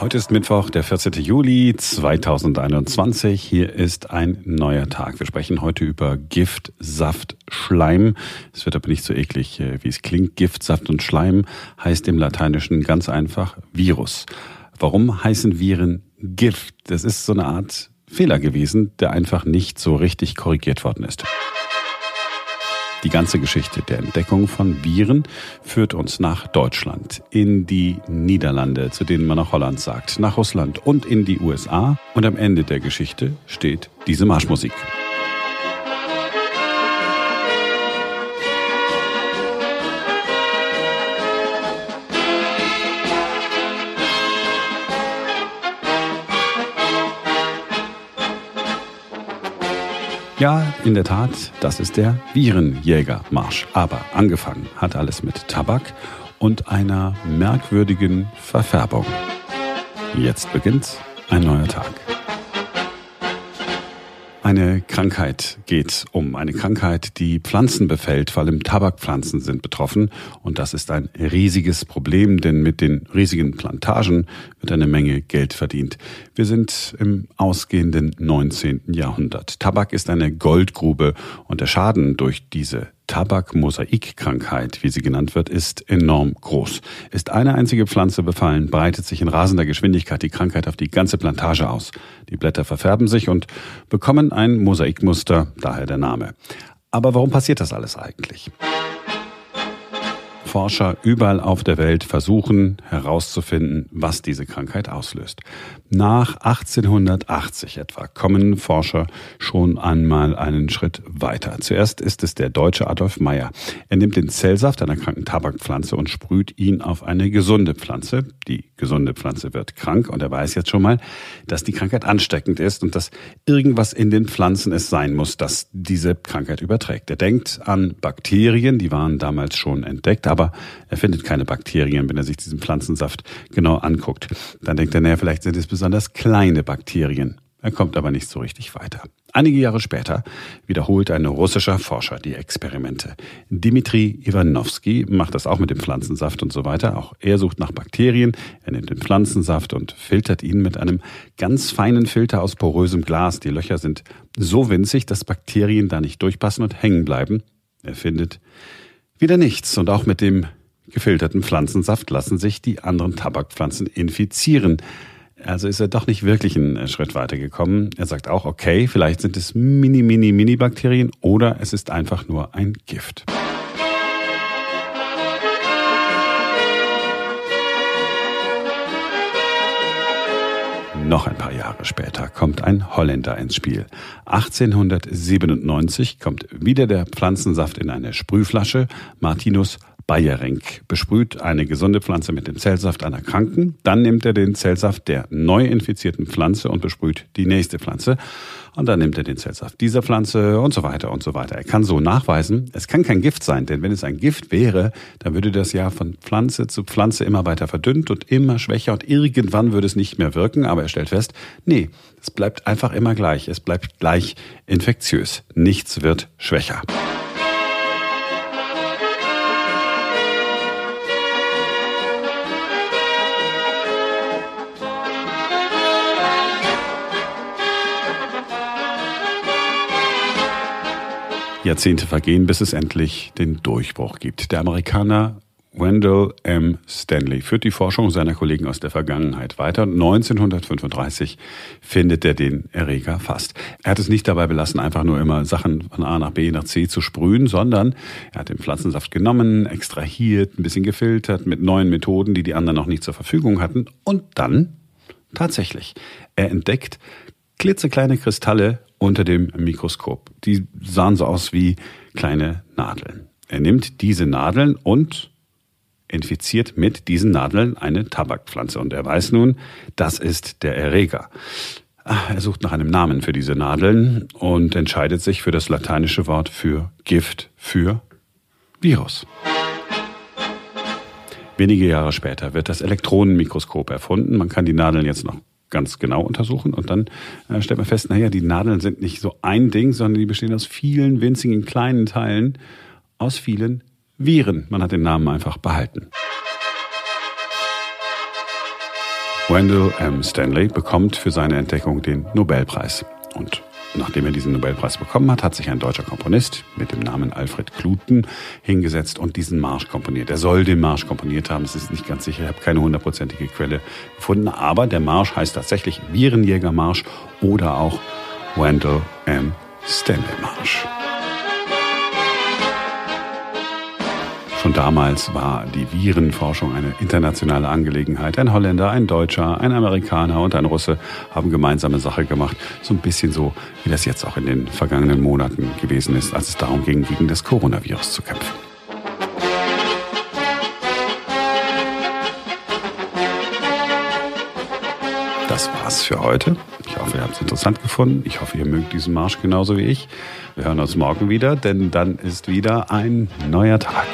Heute ist Mittwoch, der 14. Juli 2021. Hier ist ein neuer Tag. Wir sprechen heute über Gift, Saft, Schleim. Es wird aber nicht so eklig, äh, wie es klingt. Gift, Saft und Schleim heißt im Lateinischen ganz einfach Virus. Warum heißen Viren Gift? Das ist so eine Art Fehler gewesen, der einfach nicht so richtig korrigiert worden ist. Die ganze Geschichte der Entdeckung von Viren führt uns nach Deutschland, in die Niederlande, zu denen man auch Holland sagt, nach Russland und in die USA. Und am Ende der Geschichte steht diese Marschmusik. Ja, in der Tat, das ist der Virenjägermarsch. Aber angefangen hat alles mit Tabak und einer merkwürdigen Verfärbung. Jetzt beginnt ein neuer Tag. Eine Krankheit geht um. Eine Krankheit, die Pflanzen befällt, vor allem Tabakpflanzen sind betroffen. Und das ist ein riesiges Problem, denn mit den riesigen Plantagen wird eine Menge Geld verdient. Wir sind im ausgehenden 19. Jahrhundert. Tabak ist eine Goldgrube und der Schaden durch diese Tabakmosaikkrankheit, wie sie genannt wird, ist enorm groß. Ist eine einzige Pflanze befallen, breitet sich in rasender Geschwindigkeit die Krankheit auf die ganze Plantage aus. Die Blätter verfärben sich und bekommen ein Mosaikmuster, daher der Name. Aber warum passiert das alles eigentlich? Forscher überall auf der Welt versuchen herauszufinden, was diese Krankheit auslöst. Nach 1880 etwa kommen Forscher schon einmal einen Schritt weiter. Zuerst ist es der deutsche Adolf Meyer. Er nimmt den Zellsaft einer kranken Tabakpflanze und sprüht ihn auf eine gesunde Pflanze. Die gesunde Pflanze wird krank und er weiß jetzt schon mal, dass die Krankheit ansteckend ist und dass irgendwas in den Pflanzen es sein muss, das diese Krankheit überträgt. Er denkt an Bakterien, die waren damals schon entdeckt, aber aber er findet keine Bakterien, wenn er sich diesen Pflanzensaft genau anguckt. Dann denkt er, naja, vielleicht sind es besonders kleine Bakterien. Er kommt aber nicht so richtig weiter. Einige Jahre später wiederholt ein russischer Forscher die Experimente. Dimitri Ivanovsky macht das auch mit dem Pflanzensaft und so weiter. Auch er sucht nach Bakterien. Er nimmt den Pflanzensaft und filtert ihn mit einem ganz feinen Filter aus porösem Glas. Die Löcher sind so winzig, dass Bakterien da nicht durchpassen und hängen bleiben. Er findet wieder nichts. Und auch mit dem gefilterten Pflanzensaft lassen sich die anderen Tabakpflanzen infizieren. Also ist er doch nicht wirklich einen Schritt weitergekommen. Er sagt auch, okay, vielleicht sind es mini, mini, mini Bakterien oder es ist einfach nur ein Gift. Noch ein paar Jahre später kommt ein Holländer ins Spiel. 1897 kommt wieder der Pflanzensaft in eine Sprühflasche. Martinus Bayerink besprüht eine gesunde Pflanze mit dem Zellsaft einer Kranken. Dann nimmt er den Zellsaft der neu infizierten Pflanze und besprüht die nächste Pflanze. Und dann nimmt er den Zellsaft dieser Pflanze und so weiter und so weiter. Er kann so nachweisen, es kann kein Gift sein, denn wenn es ein Gift wäre, dann würde das ja von Pflanze zu Pflanze immer weiter verdünnt und immer schwächer und irgendwann würde es nicht mehr wirken. Aber er stellt fest, nee, es bleibt einfach immer gleich. Es bleibt gleich infektiös. Nichts wird schwächer. Jahrzehnte vergehen, bis es endlich den Durchbruch gibt. Der Amerikaner Wendell M. Stanley führt die Forschung seiner Kollegen aus der Vergangenheit weiter. 1935 findet er den Erreger fast. Er hat es nicht dabei belassen, einfach nur immer Sachen von A nach B nach C zu sprühen, sondern er hat den Pflanzensaft genommen, extrahiert, ein bisschen gefiltert mit neuen Methoden, die die anderen noch nicht zur Verfügung hatten. Und dann tatsächlich, er entdeckt klitzekleine Kristalle unter dem Mikroskop. Die sahen so aus wie kleine Nadeln. Er nimmt diese Nadeln und infiziert mit diesen Nadeln eine Tabakpflanze. Und er weiß nun, das ist der Erreger. Ah, er sucht nach einem Namen für diese Nadeln und entscheidet sich für das lateinische Wort für Gift, für Virus. Wenige Jahre später wird das Elektronenmikroskop erfunden. Man kann die Nadeln jetzt noch ganz genau untersuchen und dann äh, stellt man fest, naja, die Nadeln sind nicht so ein Ding, sondern die bestehen aus vielen winzigen kleinen Teilen, aus vielen Viren. Man hat den Namen einfach behalten. Wendell M. Stanley bekommt für seine Entdeckung den Nobelpreis. Und nachdem er diesen Nobelpreis bekommen hat, hat sich ein deutscher Komponist mit dem Namen Alfred Kluten hingesetzt und diesen Marsch komponiert. Er soll den Marsch komponiert haben, es ist nicht ganz sicher, ich habe keine hundertprozentige Quelle gefunden, aber der Marsch heißt tatsächlich Virenjägermarsch oder auch Wendell M. Stanley Marsch. Schon damals war die Virenforschung eine internationale Angelegenheit. Ein Holländer, ein Deutscher, ein Amerikaner und ein Russe haben gemeinsame Sache gemacht. So ein bisschen so, wie das jetzt auch in den vergangenen Monaten gewesen ist, als es darum ging, gegen das Coronavirus zu kämpfen. Das war's für heute. Ich hoffe, ihr habt es interessant gefunden. Ich hoffe, ihr mögt diesen Marsch genauso wie ich. Wir hören uns morgen wieder, denn dann ist wieder ein neuer Tag.